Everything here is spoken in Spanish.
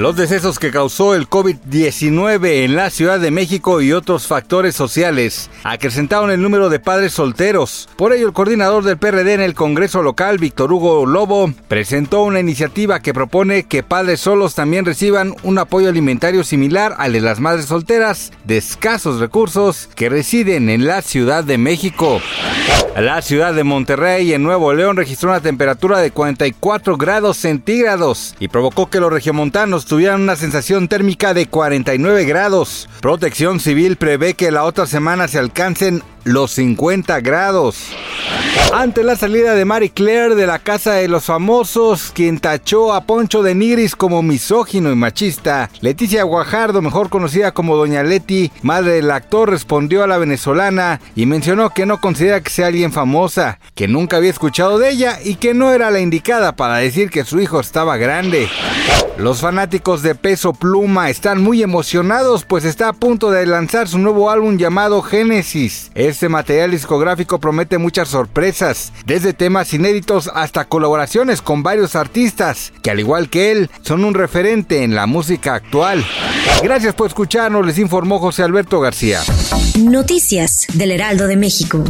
Los decesos que causó el COVID-19 en la Ciudad de México y otros factores sociales acrecentaron el número de padres solteros. Por ello, el coordinador del PRD en el Congreso local, Víctor Hugo Lobo, presentó una iniciativa que propone que padres solos también reciban un apoyo alimentario similar al de las madres solteras de escasos recursos que residen en la Ciudad de México. La ciudad de Monterrey en Nuevo León registró una temperatura de 44 grados centígrados y provocó que los regiomontanos tuvieran una sensación térmica de 49 grados. Protección Civil prevé que la otra semana se alcancen los 50 grados. Ante la salida de Marie Claire de la Casa de los Famosos, quien tachó a Poncho de Nigris como misógino y machista, Leticia Guajardo, mejor conocida como Doña Leti, madre del actor, respondió a la venezolana y mencionó que no considera que sea alguien famosa, que nunca había escuchado de ella y que no era la indicada para decir que su hijo estaba grande. Los fanáticos de Peso Pluma están muy emocionados pues está a punto de lanzar su nuevo álbum llamado Génesis. Este material discográfico promete muchas desde temas inéditos hasta colaboraciones con varios artistas, que al igual que él, son un referente en la música actual. Gracias por escucharnos, les informó José Alberto García. Noticias del Heraldo de México.